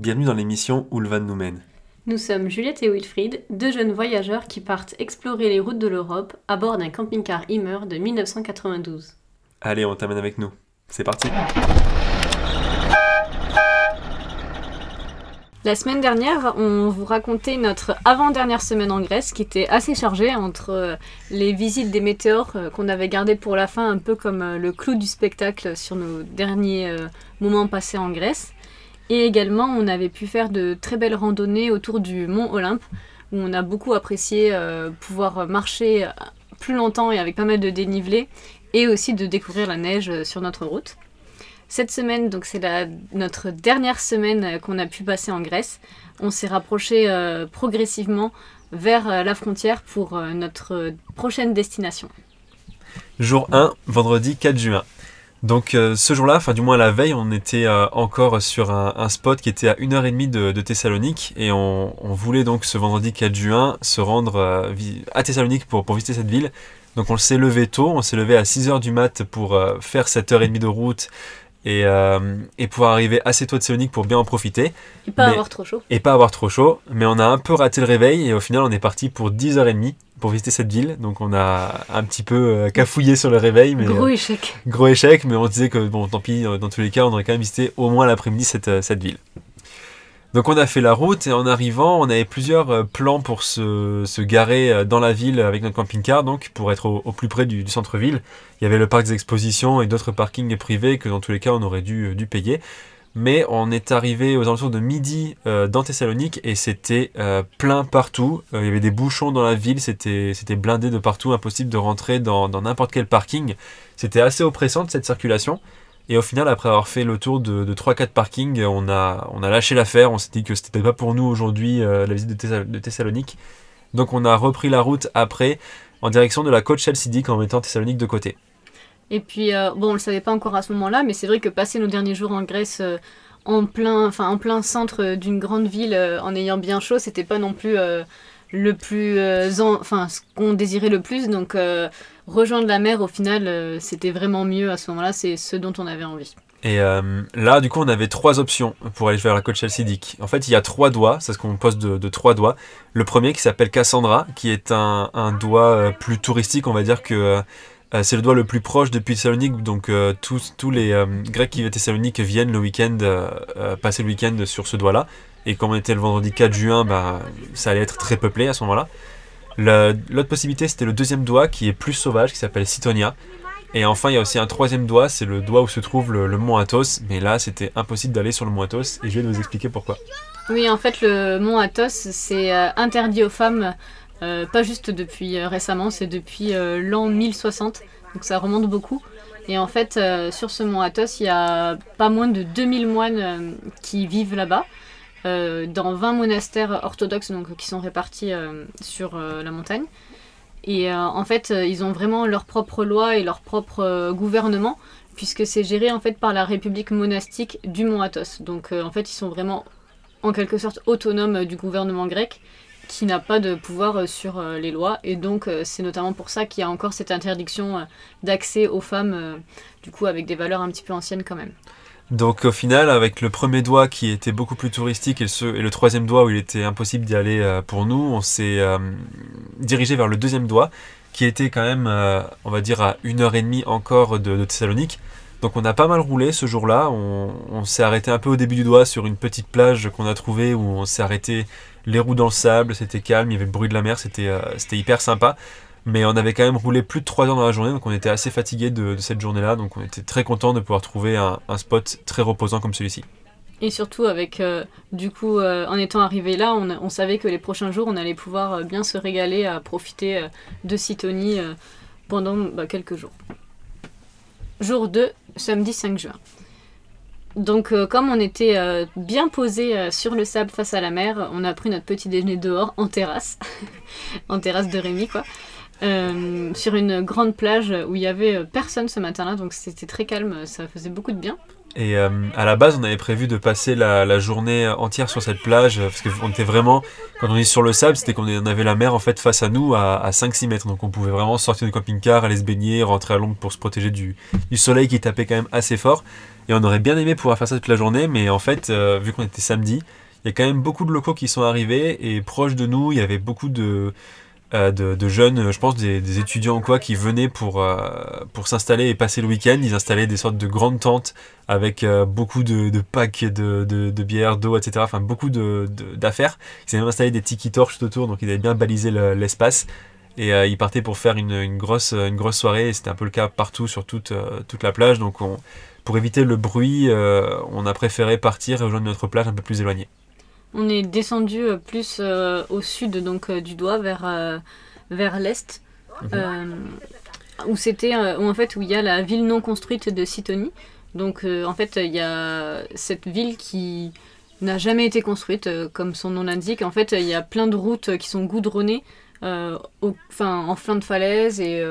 Bienvenue dans l'émission Où le van nous mène. Nous sommes Juliette et Wilfried, deux jeunes voyageurs qui partent explorer les routes de l'Europe à bord d'un camping-car Immer de 1992. Allez, on t'amène avec nous. C'est parti La semaine dernière, on vous racontait notre avant-dernière semaine en Grèce qui était assez chargée entre euh, les visites des météores euh, qu'on avait gardées pour la fin, un peu comme euh, le clou du spectacle sur nos derniers moments passés en Grèce. Et également, on avait pu faire de très belles randonnées autour du mont Olympe où on a beaucoup apprécié pouvoir marcher plus longtemps et avec pas mal de dénivelé et aussi de découvrir la neige sur notre route. Cette semaine, donc c'est notre dernière semaine euh, qu'on a pu passer en Grèce. On s'est rapproché euh, progressivement vers euh, la frontière pour notre prochaine destination. Jour 1, vendredi 4 juin. Donc ce jour-là, enfin du moins la veille, on était encore sur un, spot qui était à 1h30 de, de Thessalonique et on, voulait donc ce vendredi 4 juin se rendre à Thessalonique pour, pour visiter cette ville. Donc on s'est levé tôt, on s'est levé à 6h du mat pour faire 7h30 de route et, euh, et, pouvoir arriver assez tôt de Thessalonique pour bien en profiter. Et pas avoir trop chaud. Et pas avoir trop chaud. Mais on a un peu raté le réveil et au final on est parti pour 10h30 pour visiter cette ville. Donc on a un petit peu euh, cafouillé sur le réveil. Mais, gros euh, échec. gros échec, mais on disait que bon tant pis, dans tous les cas on aurait quand même visité au moins l'après-midi cette, cette ville. Donc on a fait la route et en arrivant, on avait plusieurs euh, plans pour se, garer euh, dans la ville avec notre camping-car, donc pour être au, plus près du, centre-ville. Il y avait le parc des expositions et d'autres parkings privés que dans tous les cas on aurait dû, dû payer. Mais on est arrivé aux alentours de midi euh, dans Thessalonique et c'était plein partout. il y avait des bouchons dans la ville, c'était blindé de partout, impossible de rentrer dans n'importe quel parking. C'était assez oppressant cette circulation. Et au final, après avoir fait le tour de, 3-4 parkings, on a, on a lâché l'affaire. On s'est dit que c'était pas pour nous aujourd'hui euh, la visite de, Thessalonique. Donc on a repris la route après en direction de la côte chalcidique en mettant Thessalonique de côté. Et puis, euh, bon, on le savait pas encore à ce moment-là, mais c'est vrai que passer nos derniers jours en Grèce euh, en, plein, enfin, en plein centre d'une grande ville en ayant bien chaud, c'était pas non plus le plus. enfin, ce qu'on désirait le plus. Donc rejoindre la mer, au final, euh, c'était vraiment mieux à ce moment-là. C'est ce dont on avait envie. Et euh, là, du coup, on avait trois options pour aller vers la côte chalcidique. En fait, il y a trois doigts, c'est ce qu'on pose de, trois doigts. Le premier qui s'appelle Cassandra, qui est un, doigt euh, plus touristique, on va dire que c'est le doigt le plus proche depuis Thessalonique. Donc, tous, les Grecs qui à Thessalonique viennent le week-end, passer le week-end sur ce doigt-là. Et comme on était le vendredi 4 juin, bah, ça allait être très peuplé à ce moment-là. L'autre possibilité, c'était le deuxième doigt qui est plus sauvage, qui s'appelle Citonia. Et enfin, il y a aussi un troisième doigt, c'est le doigt où se trouve le, mont Athos. Mais là, c'était impossible d'aller sur le mont Athos et je vais vous expliquer pourquoi. Oui, en fait, le mont Athos, c'est euh, interdit aux femmes, euh, pas juste depuis euh, récemment, c'est depuis l'an 1060. Donc ça remonte beaucoup. Et en fait, sur ce mont Athos, il y a pas moins de 2000 moines qui vivent là-bas. Euh, dans 20 monastères orthodoxes donc, qui sont répartis euh, sur euh, la montagne. Et en fait, ils ont vraiment leur propre loi et leur propre gouvernement, puisque c'est géré en fait par la république monastique du Mont Athos. Donc en fait, ils sont vraiment en quelque sorte autonomes du gouvernement grec qui n'a pas de pouvoir sur les lois. Et donc, c'est notamment pour ça qu'il y a encore cette interdiction d'accès aux femmes, du coup, avec des valeurs un petit peu anciennes quand même. Donc au final, avec le premier doigt qui était beaucoup plus touristique et le, et le troisième doigt où il était impossible d'y aller euh, pour nous, on s'est euh, dirigé vers le deuxième doigt qui était quand même, euh, on va dire, à une heure et demie encore de, Thessalonique. Donc on a pas mal roulé ce jour-là. On, s'est arrêté un peu au début du doigt sur une petite plage qu'on a trouvée où on s'est arrêté les roues dans le sable, c'était calme, il y avait le bruit de la mer, c'était hyper sympa. Mais on avait quand même roulé plus de 3 heures dans la journée, donc on était assez fatigué de, cette journée-là. Donc on était très content de pouvoir trouver un, spot très reposant comme celui-ci. Et surtout avec, euh, du coup, euh, en étant arrivé là, on, savait que les prochains jours, on allait pouvoir euh, bien se régaler à profiter de Sitonie pendant bah, quelques jours. Jour 2, samedi 5 juin. Donc comme on était bien posé sur le sable face à la mer, on a pris notre petit déjeuner dehors en terrasse, en terrasse de Rémi quoi. Euh, sur une grande plage où il y avait euh, personne ce matin-là, donc c'était très calme, ça faisait beaucoup de bien. Et euh, à la base, on avait prévu de passer la, journée entière sur cette plage, parce qu'on était vraiment, quand on est sur le sable, c'était qu'on avait la mer en fait face à nous à, 5-6 mètres, donc on pouvait vraiment sortir du camping-car, aller se baigner, rentrer à l'ombre pour se protéger du, du, soleil qui tapait quand même assez fort. Et on aurait bien aimé pouvoir faire ça toute la journée, mais en fait, vu qu'on était samedi, il y a quand même beaucoup de locaux qui sont arrivés et proche de nous, il y avait beaucoup de, euh, de, jeunes, je pense des, étudiants ou quoi, qui venaient pour, euh, pour s'installer et passer le week-end. Ils installaient des sortes de grandes tentes avec euh, beaucoup de, packs de, bière, d'eau, etc. Enfin, beaucoup d'affaires. ils avaient même installé des tiki torches tout autour, donc ils avaient bien balisé l'espace. et ils partaient pour faire une, grosse, une grosse soirée. C'était un peu le cas partout sur toute, toute la plage. Donc on, pour éviter le bruit, on a préféré partir et rejoindre notre plage un peu plus éloignée. On est descendu euh, plus euh, au sud donc euh, du doigt vers, vers l'est. Mhm. où c'était en fait où il y a la ville non construite de Sitoni. Donc en fait il y a cette ville qui n'a jamais été construite comme son nom l'indique. En fait il y a plein de routes qui sont goudronnées enfin, en flanc de falaise et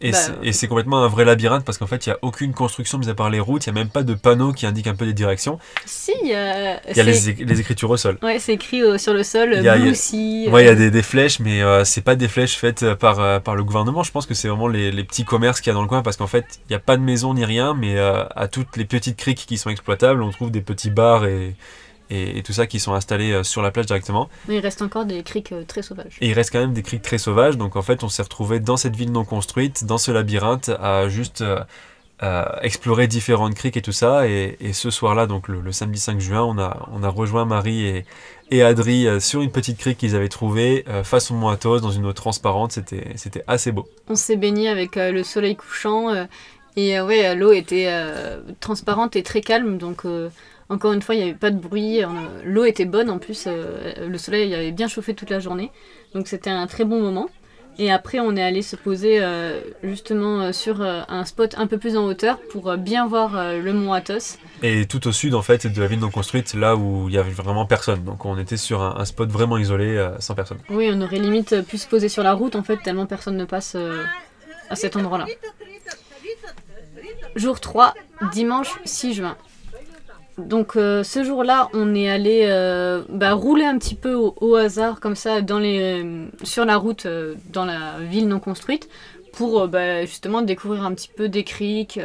et c'est complètement un vrai labyrinthe parce qu'en fait, il n'y a aucune construction mis à part les routes, il n'y a même pas de panneaux qui indiquent un peu les directions. Si, il y a, y a les, les, écritures au sol. Ouais, c'est écrit sur le sol, y a, aussi. Ouais, il y a euh. des, des flèches, mais euh, c'est pas des flèches faites par, euh, par le gouvernement. Je pense que c'est vraiment les, les, petits commerces qu'il y a dans le coin parce qu'en fait, il n'y a pas de maison ni rien, mais à toutes les petites criques qui sont exploitables, on trouve des petits bars et, et, tout ça qui sont installés euh, sur la plage directement. Mais il reste encore des criques euh, très sauvages. Et il reste quand même des criques très sauvages, donc en fait on s'est retrouvé dans cette ville non construite, dans ce labyrinthe, à juste euh, explorer différentes criques et tout ça. Et, ce soir-là, donc le, samedi 5 juin, on a, on a rejoint Marie et, et Adri sur une petite crique qu'ils avaient trouvée face au Mont Athos, dans une eau transparente. C'était, c'était assez beau. On s'est baigné avec le soleil couchant. et ouais, l'eau était transparente et très calme, donc encore une fois, il n'y avait pas de bruit, l'eau était bonne en plus, euh, le soleil avait bien chauffé toute la journée, donc c'était un très bon moment. Et après, on est allé se poser euh, justement euh, sur un spot un peu plus en hauteur pour bien voir le mont Athos. Et tout au sud en fait de la ville non construite, là où il n'y avait vraiment personne. Donc on était sur un, spot vraiment isolé, sans personne. Oui, on aurait limite pu se poser sur la route en fait, tellement personne ne passe à cet endroit-là. Jour 3, dimanche 6 juin. Donc euh, ce jour-là, on est allé euh, bah, rouler un petit peu au, hasard comme ça dans les, euh, sur la route dans la ville non construite pour bah, justement découvrir un petit peu des criques,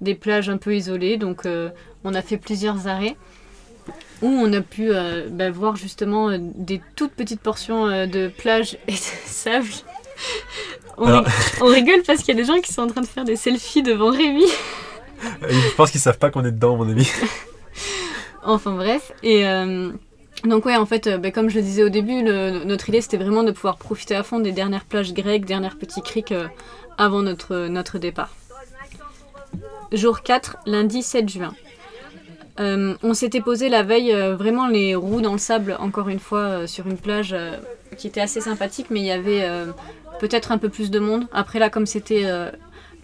des plages un peu isolées. Donc on a fait plusieurs arrêts où on a pu bah, voir justement des toutes petites portions de plage et de sable. on, on rigole parce qu'il y a des gens qui sont en train de faire des selfies devant Rémi. Je pense qu'ils savent pas qu'on est dedans, mon ami. Enfin bref, et euh, donc ouais, en fait, euh, bah, comme je le disais au début, notre idée c'était vraiment de pouvoir profiter à fond des dernières plages grecques, dernières petites criques euh, avant notre, notre départ. Jour 4, lundi 7 juin. on s'était posé la veille vraiment les roues dans le sable, encore une fois, sur une plage qui était assez sympathique, mais il y avait peut-être un peu plus de monde. Après là, comme c'était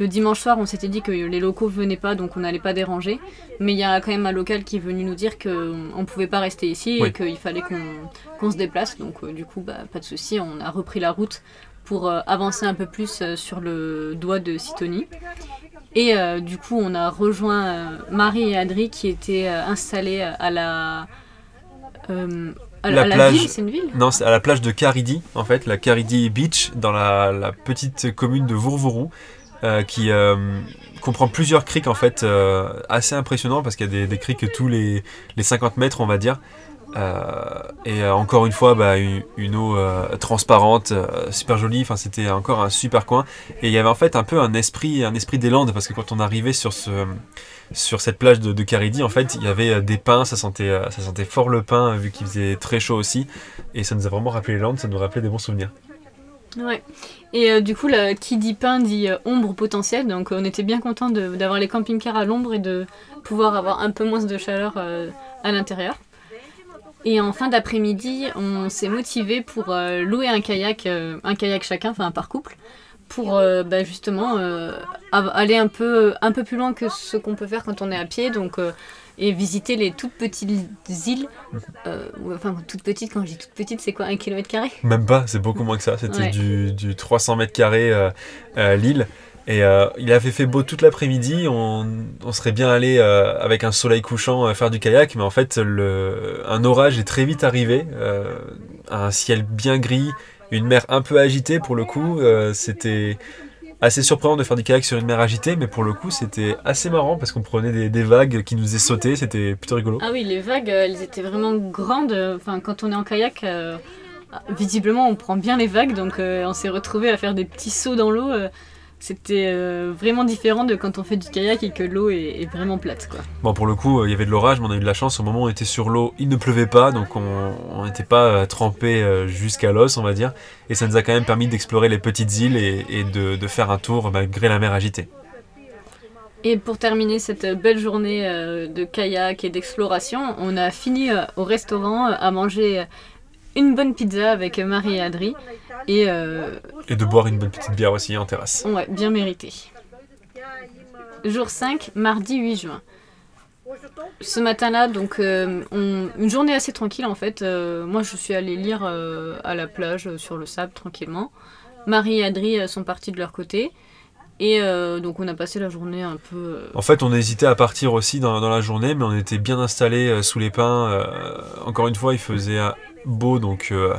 le dimanche soir, on s'était dit que les locaux venaient pas, donc on n'allait pas déranger. Mais il y a quand même un local qui est venu nous dire qu'on ne pouvait pas rester ici et qu'il fallait qu'on se déplace. Donc euh, du coup, bah, pas de souci, on a repris la route pour euh, avancer un peu plus euh, sur le doigt de Sitoni. Et du coup, on a rejoint Marie et Adri qui étaient installés à la... À la, plage, c'est une ville Non, c'est à la plage de Caridi, en fait, la Caridi Beach, dans la, la petite commune de Vourvourou. Euh, qui euh, comprend plusieurs criques en fait euh, assez impressionnant parce qu'il y a des, criques tous les, les 50 mètres on va dire. Et encore une fois bah, une, eau transparente super jolie. Enfin c'était encore un super coin. Et il y avait en fait un peu un esprit un esprit des Landes parce que quand on arrivait sur ce sur cette plage de, de en fait il y avait des pins. Ça sentait ça sentait fort le pain vu qu'il faisait très chaud aussi. Et ça nous a vraiment rappelé les Landes ça nous rappelait des bons souvenirs Ouais. Et euh, du coup, la, qui dit pain dit euh, ombre potentielle. Donc, on était bien content d'avoir les camping-cars à l'ombre et de pouvoir avoir un peu moins de chaleur euh, à l'intérieur. Et en fin d'après-midi, on s'est motivé pour louer un kayak, un kayak chacun, enfin par couple, pour bah, justement aller un peu, un peu plus loin que ce qu'on peut faire quand on est à pied. Donc, et visiter les toutes petites îles. Euh, enfin, toutes petites, quand je dis toutes petites, c'est quoi Un kilomètre carré? Même pas, c'est beaucoup moins que ça. C'était du, du, 300 mètres carrés euh, euh, l'île. Et il avait fait beau toute l'après-midi. On, on, serait bien allé avec un soleil couchant faire du kayak, mais en fait, le, un orage est très vite arrivé. un ciel bien gris, une mer un peu agitée pour le coup. C'était assez surprenant de faire du kayak sur une mer agitée, mais pour le coup, c'était assez marrant parce qu'on prenait des, vagues qui nous faisaient sauter, c'était plutôt rigolo. Ah oui, les vagues, euh, elles étaient vraiment grandes. Quand on est en kayak, euh, visiblement, on prend bien les vagues, donc euh, on s'est retrouvé à faire des petits sauts dans l'eau. C'était euh, vraiment différent de quand on fait du kayak et que l'eau est, est vraiment plate, quoi. Bon, pour le coup, euh, il y avait de l'orage, mais on a eu de la chance. Au moment où on était sur l'eau, il ne pleuvait pas, donc on n'était pas euh, trempé jusqu'à l'os, on va dire. Et ça nous a quand même permis d'explorer les petites îles et, et de, de faire un tour malgré la mer agitée. Et pour terminer cette belle journée de kayak et d'exploration, on a fini au restaurant à manger une bonne pizza avec Marie et Adri. Et euh, Et de boire une bonne petite bière aussi en terrasse. ouais, bien mérité. Jour 5, mardi 8 juin. Ce matin-là, donc euh, on- une journée assez tranquille en fait. Euh, moi, je suis allée lire à la plage sur le sable tranquillement. Marie et Adri sont partis de leur côté. Et euh, donc on a passé la journée un peu... En fait, on hésitait à partir aussi dans, dans la journée, mais on était bien installés sous les pins. euh, encore une fois, il faisait beau, donc, euh,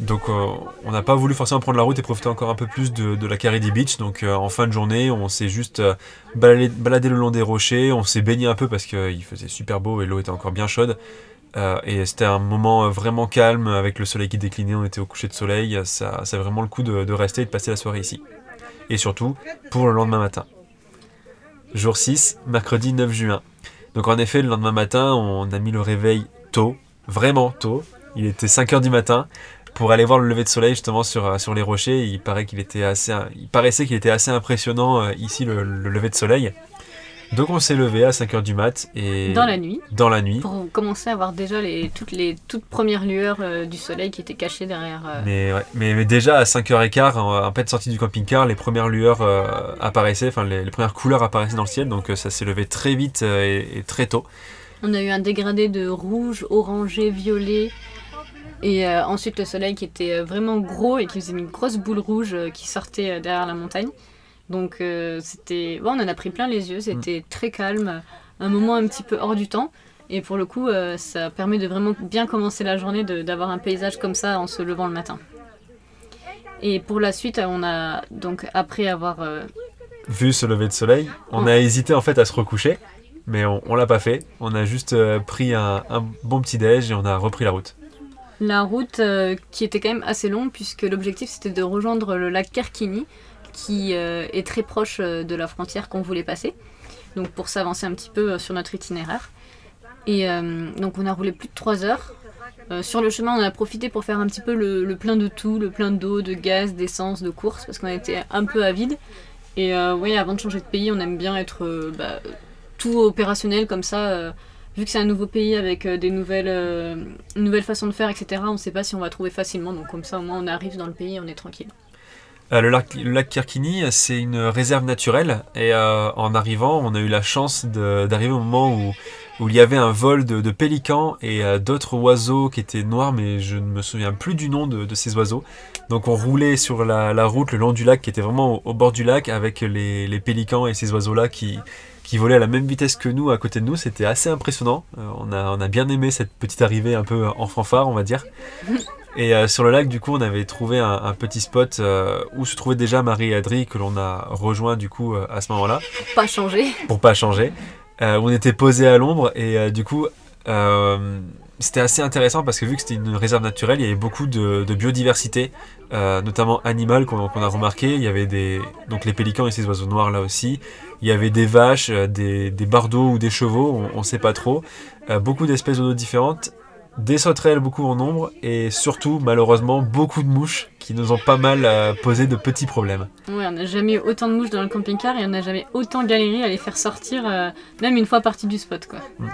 donc euh, on n'a pas voulu forcément prendre la route et profiter encore un peu plus de, la Caridi Beach. Donc euh, en fin de journée, on s'est juste baladé, baladé le long des rochers, on s'est baigné un peu parce qu'il faisait super beau et l'eau était encore bien chaude. Et c'était un moment vraiment calme avec le soleil qui déclinait, on était au coucher de soleil. Ça, valait vraiment le coup de, de rester et de passer la soirée ici. Et surtout pour le lendemain matin. Jour 6, mercredi 9 juin. Donc en effet, le lendemain matin, on a mis le réveil tôt, vraiment tôt. Il était 5h du matin pour aller voir le lever de soleil justement sur, euh, sur les rochers. Il, paraît qu'il était assez, il paraissait qu'il était assez impressionnant euh, ici le, le lever de soleil. Donc on s'est levé à 5h du mat et dans la nuit. dans la nuit. Pour commencer à voir déjà les, toutes les toutes premières lueurs euh, du soleil qui étaient cachées derrière. euh, Mais, ouais, mais, mais déjà à 5h15, en, en peine sortie du camping-car, les premières lueurs euh, apparaissaient, enfin les, les premières couleurs apparaissaient dans le ciel, donc ça s'est levé très vite et, et très tôt. On a eu un dégradé de rouge, orangé, violet. Et euh, ensuite le soleil qui était euh, vraiment gros et qui faisait une grosse boule rouge euh, qui sortait derrière la montagne. Donc euh, c'était... Bon, on en a pris plein les yeux, c'était très calme, un moment un petit peu hors du temps. Et pour le coup, euh, ça permet de vraiment bien commencer la journée, de- d'avoir un paysage comme ça en se levant le matin. Et pour la suite, on a donc après avoir vu ce lever de soleil. On a hésité en fait à se recoucher, mais on, on l'a pas fait. On a juste pris un, un bon petit déj et on a repris la route. La route euh, qui était quand même assez longue puisque l'objectif c'était de rejoindre le lac Kerkini qui euh, est très proche euh, de la frontière qu'on voulait passer. Donc pour s'avancer un petit peu sur notre itinéraire. Et donc on a roulé plus de 3 heures. Sur le chemin on a profité pour faire un petit peu le, le plein de tout, le plein d'eau, de gaz, d'essence, de course parce qu'on était un peu à vide. Et oui avant de changer de pays on aime bien être bah, tout opérationnel comme ça. Vu que c'est un nouveau pays avec euh, des nouvelles, euh, nouvelles façons de faire, etc., on ne sait pas si on va trouver facilement. Donc comme ça, au moins, on arrive dans le pays, on est tranquille. Euh, le, lac, Kirkini, c'est une réserve naturelle et en arrivant, on a eu la chance d'arriver au moment où, où il y avait un vol de, pélicans et d'autres oiseaux qui étaient noirs, mais je ne me souviens plus du nom de, ces oiseaux. Donc on roulait sur la, route le long du lac, qui était vraiment au, bord du lac, avec les, les pélicans et ces oiseaux-là qui, qui volaient à la même vitesse que nous à côté de nous. C'était assez impressionnant. Euh, on, a, on a bien aimé cette petite arrivée un peu en fanfare, on va dire. Et euh, sur le lac, du coup, on avait trouvé un, un petit spot euh, où se trouvaient déjà Marie et Adri, que l'on a rejoint du coup euh, à ce moment-là, Pas changer. pour pas changer. Euh, on était posé à l'ombre et euh, du coup, euh, c'était assez intéressant parce que vu que c'était une réserve naturelle, il y avait beaucoup de, de biodiversité, euh, notamment animale qu'on a remarqué. Il y avait des donc les pélicans et ces oiseaux noirs là aussi. Il y avait des vaches, euh, des, des bardeaux ou des chevaux, on, on sait pas trop. Euh, beaucoup d'espèces d'oiseaux différentes, des sauterelles beaucoup en nombre et surtout malheureusement beaucoup de mouches qui nous ont pas mal euh, posé de petits problèmes. Ouais, on n'a jamais eu autant de mouches dans le camping-car et on n'a jamais autant galéré à les faire sortir, même une fois parti du spot, quoi. Mm.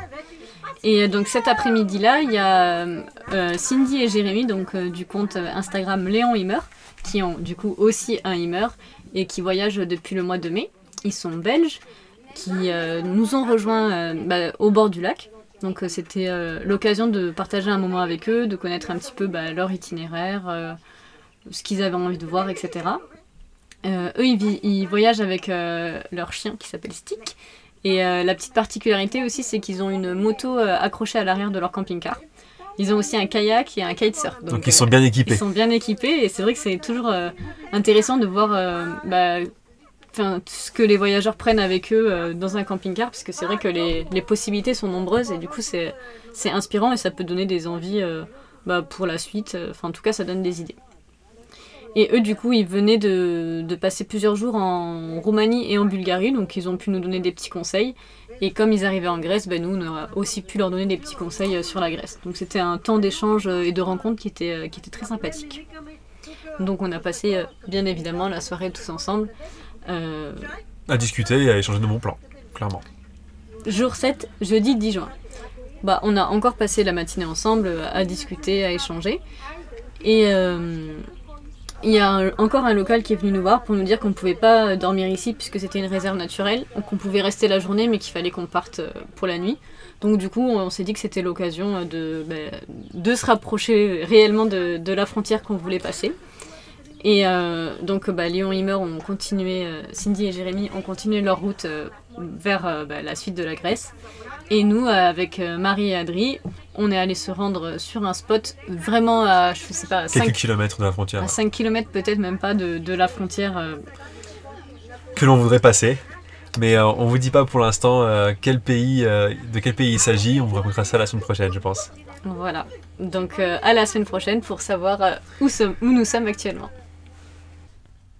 Et euh, donc cet après-midi-là, il y a euh, Cindy et Jérémy, donc euh, du compte Instagram Léon Himmer, qui ont du coup aussi un Himmer et qui voyagent depuis le mois de mai. Ils sont belges, qui nous ont rejoints bah, au bord du lac. Donc c'était l'occasion de partager un moment avec eux, de connaître un petit peu bah, leur itinéraire, ce qu'ils avaient envie de voir, etc. Eux, ils, voyagent avec leur chien qui s'appelle Stick. Et euh, la petite particularité aussi, c'est qu'ils ont une moto euh, accrochée à l'arrière de leur camping-car. Ils ont aussi un kayak et un kitesurf. Donc, euh, ils sont bien équipés. ils sont bien équipés et c'est vrai que c'est toujours euh, intéressant de voir euh, bah, ce que les voyageurs prennent avec eux euh, dans un camping-car, parce que c'est vrai que les, les possibilités sont nombreuses et du coup c'est inspirant et ça peut donner des envies euh, bah, pour la suite. euh, Enfin, en tout cas, ça donne des idées. Et eux, du coup, ils venaient de, de passer plusieurs jours en Roumanie et en Bulgarie, donc ils ont pu nous donner des petits conseils. Et comme ils arrivaient en Grèce, ben, nous, on a aussi pu leur donner des petits conseils euh, sur la Grèce. Donc c'était un temps d'échange euh, et de rencontre qui était, euh, qui était très sympathique. Donc on a passé, bien évidemment, la soirée tous ensemble. Euh, À discuter et à échanger de bons plans, clairement. Jour 7, jeudi 10 juin. Bah, on a encore passé la matinée ensemble à discuter, à échanger. Et euh, il y a encore un local qui est venu nous voir pour nous dire qu'on ne pouvait pas dormir ici puisque c'était une réserve naturelle, donc on pouvait rester la journée mais qu'il fallait qu'on parte euh, pour la nuit. Donc du coup, on s'est dit que c'était l'occasion euh, de, bah, de se rapprocher réellement de, la frontière qu'on voulait passer. Et euh, donc bah, Léon et ont continué, euh, Cindy et Jérémy ont continué leur route euh, vers euh, bah, la suite de la Grèce. Et nous, euh, avec euh, Marie et Adri, on est allé se rendre sur un spot vraiment à, je sais pas, 5, Quelques kilomètres de la frontière à 5 km peut-être même pas de, de la frontière. euh, que l'on voudrait passer. Mais euh, on vous dit pas pour l'instant euh, quel pays, de quel pays il s'agit. On vous racontera ça la semaine prochaine, je pense. voilà. Donc à la semaine prochaine pour savoir où, sommes- où nous sommes actuellement.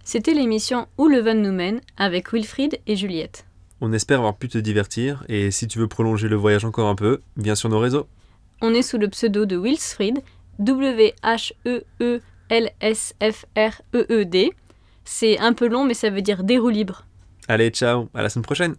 C'était l'émission Où le Van nous mène avec Wilfried et Juliette. On espère avoir pu te divertir. Et si tu veux prolonger le voyage encore un peu, viens sur nos réseaux. On est sous le pseudo de Wilsfried, E W-H-E-E-L-S-F-R-E-E-D. C'est un peu long, mais ça veut dire des roues libres. Allez, ciao, à la semaine prochaine.